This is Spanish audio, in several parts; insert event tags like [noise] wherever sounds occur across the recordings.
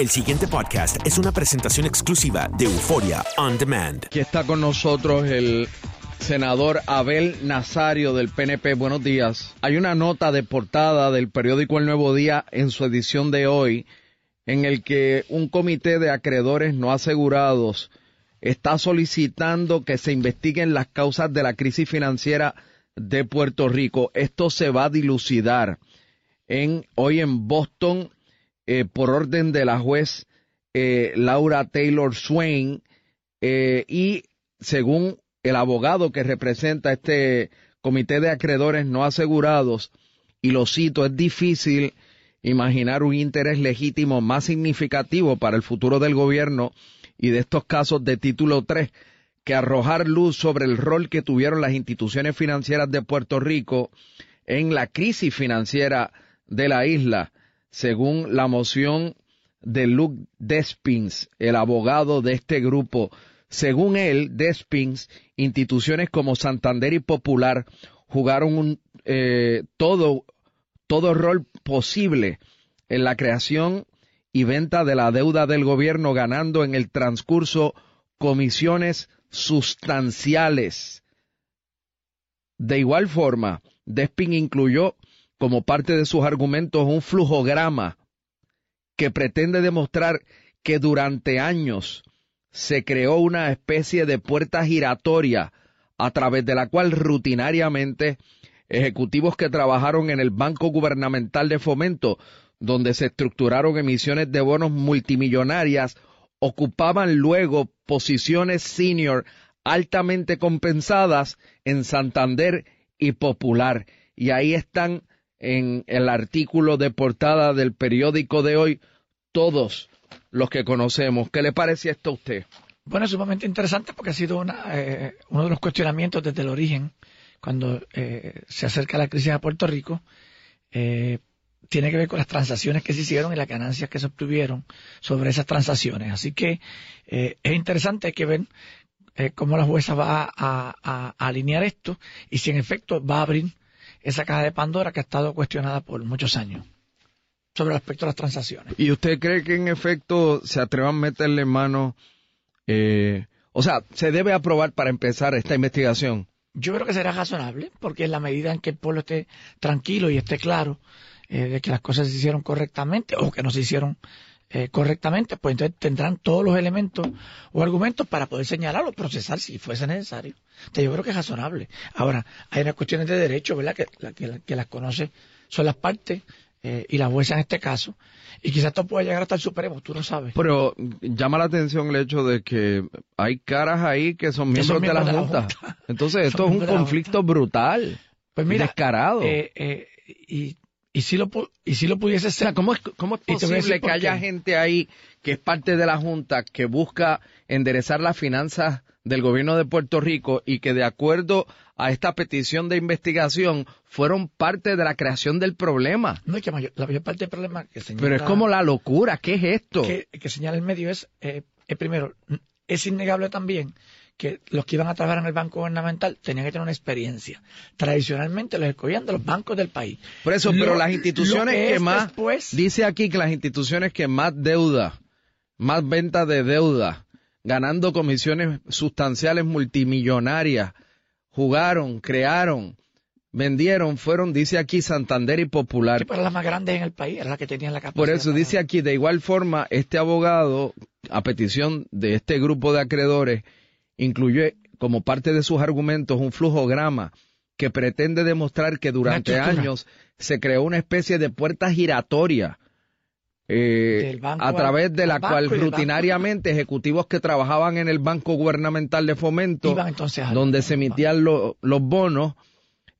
El siguiente podcast es una presentación exclusiva de Euforia On Demand. Aquí está con nosotros el senador Abel Nazario del PNP. Buenos días. Hay una nota de portada del periódico El Nuevo Día en su edición de hoy en el que un comité de acreedores no asegurados está solicitando que se investiguen las causas de la crisis financiera de Puerto Rico. Esto se va a dilucidar en hoy en Boston eh, por orden de la juez eh, Laura Taylor Swain eh, y según el abogado que representa este comité de acreedores no asegurados, y lo cito, es difícil imaginar un interés legítimo más significativo para el futuro del gobierno y de estos casos de título 3 que arrojar luz sobre el rol que tuvieron las instituciones financieras de Puerto Rico en la crisis financiera de la isla según la moción de Luke Despins, el abogado de este grupo. Según él, Despins, instituciones como Santander y Popular jugaron un, eh, todo, todo rol posible en la creación y venta de la deuda del gobierno, ganando en el transcurso comisiones sustanciales. De igual forma, Despin incluyó como parte de sus argumentos un flujograma que pretende demostrar que durante años se creó una especie de puerta giratoria a través de la cual rutinariamente ejecutivos que trabajaron en el Banco Gubernamental de Fomento, donde se estructuraron emisiones de bonos multimillonarias, ocupaban luego posiciones senior altamente compensadas en Santander y Popular. Y ahí están en el artículo de portada del periódico de hoy todos los que conocemos. ¿Qué le parece esto a usted? Bueno, es sumamente interesante porque ha sido una, eh, uno de los cuestionamientos desde el origen, cuando eh, se acerca la crisis a Puerto Rico, eh, tiene que ver con las transacciones que se hicieron y las ganancias que se obtuvieron sobre esas transacciones. Así que es interesante que ven cómo la jueza va a, alinear esto y si en efecto va a abrir esa caja de Pandora que ha estado cuestionada por muchos años sobre el aspecto de las transacciones. ¿Y usted cree que en efecto se atrevan a meterle mano, eh, o sea, se debe aprobar para empezar esta investigación? Yo creo que será razonable, porque en la medida en que el pueblo esté tranquilo y esté claro eh, de que las cosas se hicieron correctamente o que no se hicieron eh, correctamente, pues entonces tendrán todos los elementos o argumentos para poder señalarlo, procesar si fuese necesario. Entonces yo creo que es razonable. Ahora, hay unas cuestiones de derecho, ¿verdad? Que, que, las conoce son las partes eh, y la jueza en este caso. Y quizás esto pueda llegar hasta el Supremo, tú no sabes. Pero llama la atención el hecho de que hay caras ahí que son miembros, de, la Junta. Entonces esto es un conflicto brutal, pues mira, descarado. Eh, y y si lo, y si lo pudiese ser. ¿cómo es, cómo es posible que haya gente ahí que es parte de la Junta que busca enderezar las finanzas del gobierno de Puerto Rico y que de acuerdo a esta petición de investigación fueron parte de la creación del problema? No, es que la mayor parte del problema que señala, Pero es como la locura, ¿qué es esto? Que, que señala el medio es, eh, primero, es innegable también que los que iban a trabajar en el banco gubernamental tenían que tener una experiencia. Tradicionalmente los escogían de los bancos del país. Por eso, pero las instituciones que, más, dice aquí que las instituciones que más deuda, más venta de deuda, ganando comisiones sustanciales multimillonarias, jugaron, crearon, vendieron, fueron, dice aquí, Santander y Popular. Sí, las más grandes en el país, era la que tenían la capacidad. Por eso dice aquí, de igual forma, este abogado, a petición de este grupo de acreedores, incluye como parte de sus argumentos un flujograma que pretende demostrar que durante años se creó una especie de puerta giratoria eh, a través de la cual rutinariamente ejecutivos que trabajaban en el Banco Gubernamental de Fomento, donde se emitían los bonos,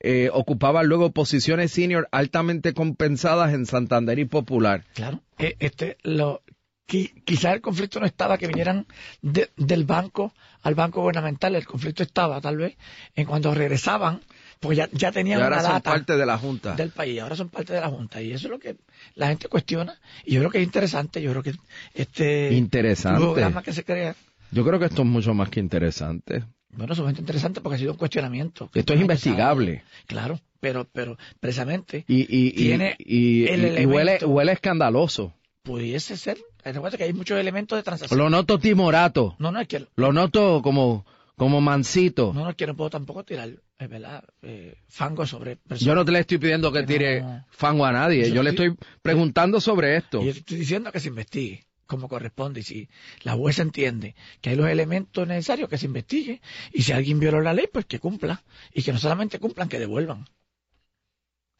eh, ocupaban luego posiciones senior altamente compensadas en Santander y Popular. Claro, eh, este, lo, quizás el conflicto no estaba que vinieran del banco al banco gubernamental, el conflicto estaba tal vez en cuando regresaban, porque ya, ya tenían ahora una son parte de la Junta. del país, ahora son parte de la Junta, y eso es lo que la gente cuestiona, y yo creo que es interesante, yo creo que este interesante. programa que se crea. Yo creo que esto es mucho más que interesante. Bueno, es sumamente interesante porque ha sido un cuestionamiento. Esto es investigable. Claro, pero, pero precisamente y, y, tiene y, huele, huele escandaloso. Pudiese ser Recuerda que hay muchos elementos de transacción. Lo noto timorato. No, no, es que... Lo noto como, como mansito. No, no, es que no puedo tampoco tirar, eh, ¿verdad? Eh, fango sobre personas. Yo no te le estoy pidiendo que tire fango a nadie. Yo, le estoy preguntando sobre esto. Y estoy diciendo que se investigue como corresponde. Y si la jueza entiende que hay los elementos necesarios, que se investigue. Y si alguien violó la ley, pues que cumpla. Y que no solamente cumplan, que devuelvan.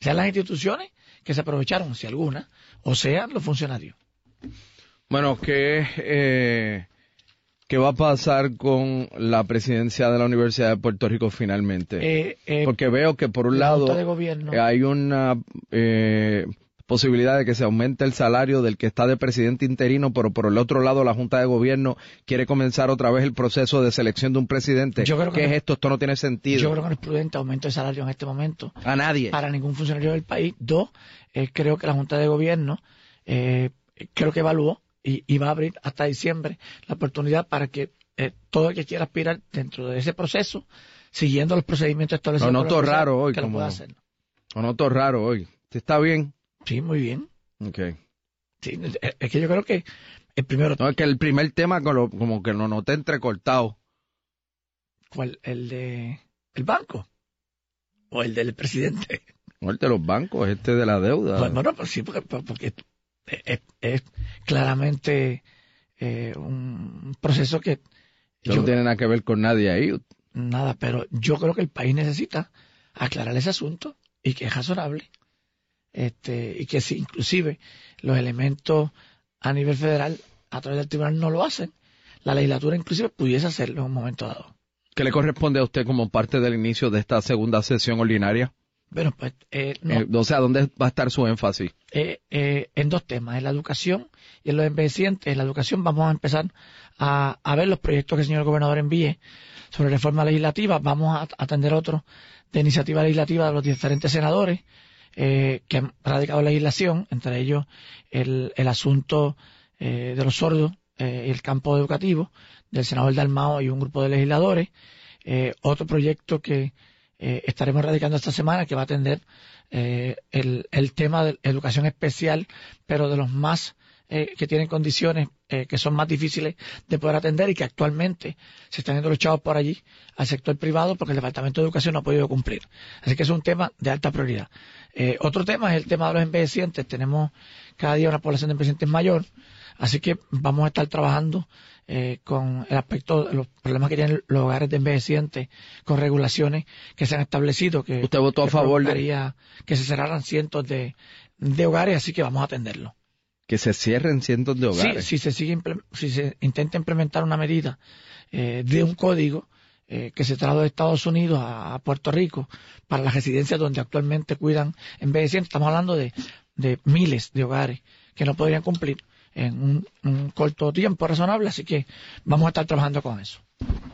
Sean las instituciones que se aprovecharon, si alguna, o sean los funcionarios. Bueno, ¿qué, eh, ¿qué va a pasar con la presidencia de la Universidad de Puerto Rico finalmente? Eh, eh, Porque veo que por un lado hay una posibilidad de que se aumente el salario del que está de presidente interino, pero por el otro lado la Junta de Gobierno quiere comenzar otra vez el proceso de selección de un presidente. Yo creo que ¿Qué es esto? Esto no tiene sentido. Yo creo que no es prudente aumento de salario en este momento. A nadie. Para ningún funcionario del país. Dos, creo que la Junta de Gobierno creo que evaluó y, va a abrir hasta diciembre la oportunidad para que eh, todo el que quiera aspirar dentro de ese proceso, siguiendo los procedimientos establecidos. Lo noto raro hoy. Que como... lo hacer. Lo noto raro hoy. ¿Está bien? Sí, muy bien. Ok. Sí, es que yo creo que el primero... No, es que el primer tema como, como que lo noté entrecortado. ¿Cuál? ¿El de el banco? ¿O el del presidente? O el de los bancos, este de la deuda. Bueno, no, pues sí, porque, porque es, claramente eh, un proceso que... No tiene nada que ver con nadie ahí. Nada, pero yo creo que el país necesita aclarar ese asunto y que es razonable. Este, y que si inclusive los elementos a nivel federal a través del tribunal no lo hacen, la legislatura inclusive pudiese hacerlo en un momento dado. ¿Qué le corresponde a usted como parte del inicio de esta segunda sesión ordinaria? Bueno, pues, eh, eh, o sea, ¿dónde va a estar su énfasis? Eh, en dos temas, en la educación y en los envejecientes. En la educación vamos a empezar a, ver los proyectos que el señor gobernador envíe sobre reforma legislativa. Vamos a atender otros de iniciativa legislativa de los diferentes senadores que han radicado legislación, entre ellos el, el asunto de los sordos y el campo educativo del senador Dalmao y un grupo de legisladores. otro proyecto que eh, estaremos radicando esta semana que va a atender eh, el, el, tema de educación especial, pero de los más eh, que tienen condiciones que son más difíciles de poder atender y que actualmente se están yendo los chavos por allí al sector privado porque el Departamento de Educación no ha podido cumplir. Así que es un tema de alta prioridad. otro tema es el tema de los envejecientes. Tenemos cada día una población de envejecientes mayor, así que vamos a estar trabajando eh, con el aspecto de los problemas que tienen los hogares de envejecientes, con regulaciones que se han establecido. Que, ¿Usted votó a favor de que se cerraran cientos de, de hogares, así que vamos a atenderlo. Que se cierren cientos de hogares. Sí, si se sigue, si se intenta implementar una medida eh, de un código eh, que se trajo de Estados Unidos a, Puerto Rico para las residencias donde actualmente cuidan en vez de 100, estamos hablando de, de miles de hogares que no podrían cumplir en un, corto tiempo razonable, así que vamos a estar trabajando con eso.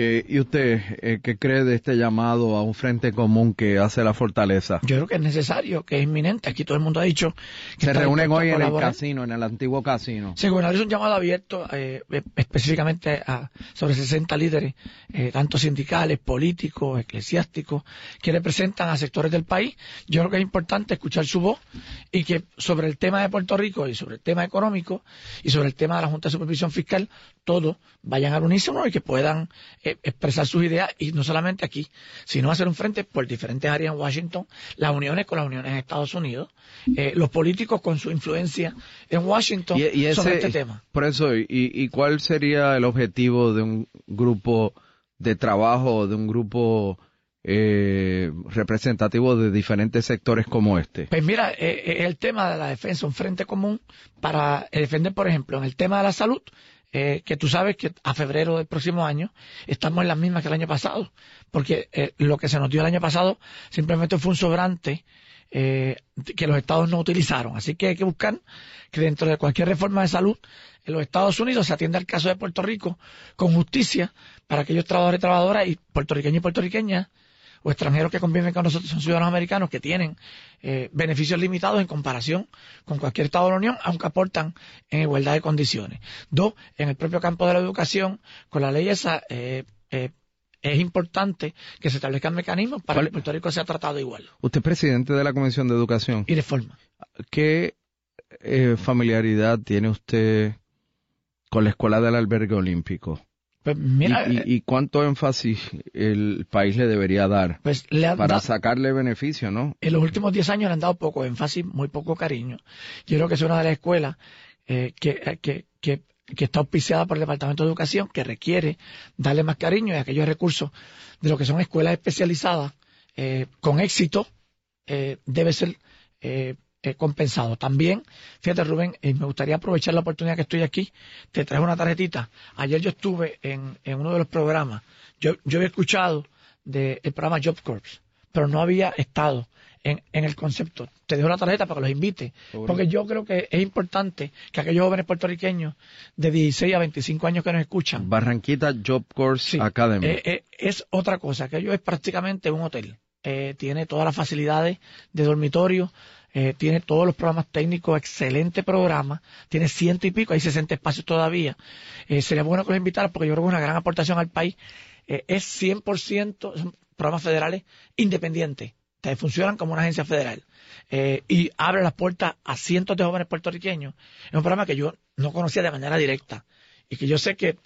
Eh, ¿Y usted eh, qué cree de este llamado a un frente común que hace la fortaleza? Yo creo que es necesario, que es inminente. Aquí todo el mundo ha dicho que se reúnen hoy en el casino, en el antiguo casino. Sí, bueno, es un llamado abierto eh, específicamente a sobre 60 líderes, tanto sindicales, políticos, eclesiásticos, que representan a sectores del país. Yo creo que es importante escuchar su voz y que sobre el tema de Puerto Rico y sobre el tema económico y sobre el tema de la Junta de Supervisión Fiscal, todos vayan al unísono y que puedan eh, expresar sus ideas y no solamente aquí, sino hacer un frente por diferentes áreas en Washington, las uniones con las uniones en Estados Unidos, eh, los políticos con su influencia en Washington sobre este tema. Por eso, y, cuál sería el objetivo de un grupo de trabajo, de un grupo eh, representativo de diferentes sectores como este? Pues mira, el tema de la defensa, un frente común para defender, por ejemplo, en el tema de la salud, eh, que tú sabes que a febrero del próximo año estamos en las mismas que el año pasado, porque eh, lo que se nos dio el año pasado simplemente fue un sobrante eh, que los estados no utilizaron. Así que hay que buscar que dentro de cualquier reforma de salud en los Estados Unidos se atienda el caso de Puerto Rico con justicia para aquellos trabajadores y trabajadoras y puertorriqueños y puertorriqueñas o extranjeros que conviven con nosotros son ciudadanos americanos que tienen eh, beneficios limitados en comparación con cualquier Estado de la Unión, aunque aportan en igualdad de condiciones. Dos, en el propio campo de la educación, con la ley esa, eh, eh, es importante que se establezcan mecanismos para que Puerto Rico sea tratado igual. Usted es presidente de la Comisión de Educación. Y de forma. ¿Qué familiaridad tiene usted con la Escuela del Albergue Olímpico? Pues mira, eh, ¿Y, cuánto énfasis el país le debería dar pues le para sacarle beneficio, no? En los últimos 10 años le han dado poco énfasis, muy poco cariño. Yo creo que es una de las escuelas eh, que, que, que, que, está auspiciada por el Departamento de Educación, que requiere darle más cariño y aquellos recursos de lo que son escuelas especializadas eh, con éxito debe ser compensado. También, fíjate Rubén, y me gustaría aprovechar la oportunidad que estoy aquí, te traigo una tarjetita. Ayer yo estuve en, uno de los programas, yo, yo había escuchado del programa Job Corps, pero no había estado en, en, el concepto. Te dejo la tarjeta para que los invite, porque yo creo que es importante que aquellos jóvenes puertorriqueños de 16 a 25 años que nos escuchan. Barranquita Job Corps Academy. Eh, eh, es otra cosa, aquello es prácticamente un hotel. Eh, tiene todas las facilidades de dormitorio, eh, tiene todos los programas técnicos, excelente programa, tiene ciento y pico, hay 60 espacios todavía. Eh, sería bueno que los invitaran porque yo creo que es una gran aportación al país. Eh, es 100% son programas federales independientes, funcionan como una agencia federal. y abre las puertas a cientos de jóvenes puertorriqueños. Es un programa que yo no conocía de manera directa y que yo sé que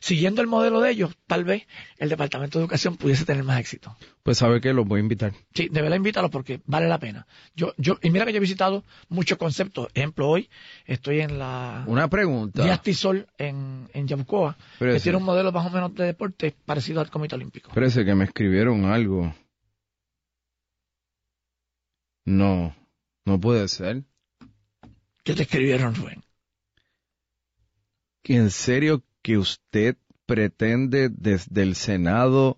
siguiendo el modelo de ellos, tal vez el Departamento de Educación pudiese tener más éxito. Pues sabe que los voy a invitar. Sí, de verdad porque vale la pena. Yo, yo, y mira que yo he visitado muchos conceptos. Ejemplo, hoy estoy en la... Una pregunta. Yastisol en, en Yabucoa, que tiene un modelo más o menos de deporte parecido al Comité Olímpico. Parece que me escribieron algo. No, no puede ser. ¿Qué te escribieron, Rubén? En serio que usted pretende desde el Senado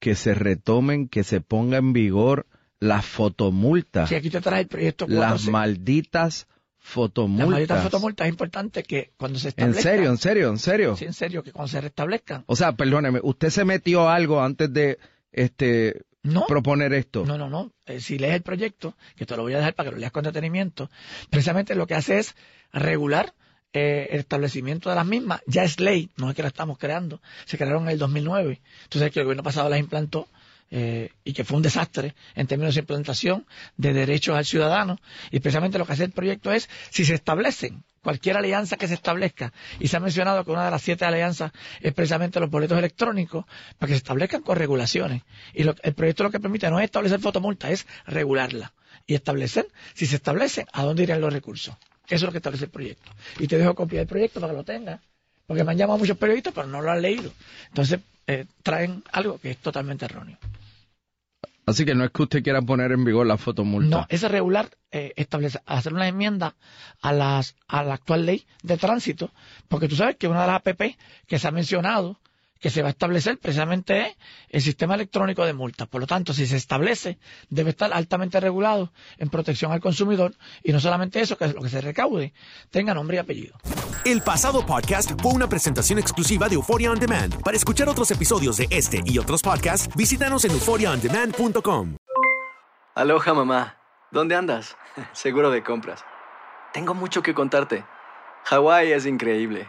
que se retomen, que se ponga en vigor las fotomultas. Sí, aquí te trae el proyecto Las malditas fotomultas. Las malditas fotomultas es importante que cuando se establezcan. ¿En serio, en serio, en serio? Sí, en serio, que cuando se restablezcan. O sea, perdóneme, ¿usted se metió algo antes de este proponer esto? No, no, no. Eh, si lees el proyecto, que te lo voy a dejar para que lo leas con detenimiento, precisamente lo que hace es regular eh, el establecimiento de las mismas ya es ley, no es que la estamos creando, se crearon en el 2009. Entonces, que el gobierno pasado las implantó eh, y que fue un desastre en términos de implantación de derechos al ciudadano. Y precisamente lo que hace el proyecto es, si se establecen cualquier alianza que se establezca, y se ha mencionado que una de las siete alianzas es precisamente los boletos electrónicos, para que se establezcan con regulaciones. Y el proyecto lo que permite no es establecer fotomulta, es regularla. Y establecer, si se establece, a dónde irían los recursos. Eso es lo que establece el proyecto. Y te dejo copia del proyecto para que lo tengas. Porque me han llamado muchos periodistas, pero no lo han leído. Entonces, eh, traen algo que es totalmente erróneo. Así que no es que usted quiera poner en vigor la fotomulta. No, es regular eh, establece, hacer una enmienda a, las, a la actual ley de tránsito, porque tú sabes que una de las APP que se ha mencionado que se va a establecer precisamente es el sistema electrónico de multas. Por lo tanto, si se establece, debe estar altamente regulado en protección al consumidor y no solamente eso, que lo que se recaude tenga nombre y apellido. El pasado podcast fue una presentación exclusiva de Euphoria On Demand. Para escuchar otros episodios de este y otros podcasts, visítanos en euphoriaondemand.com. Aloha mamá, ¿dónde andas? [laughs] Seguro de compras. Tengo mucho que contarte. Hawái es increíble.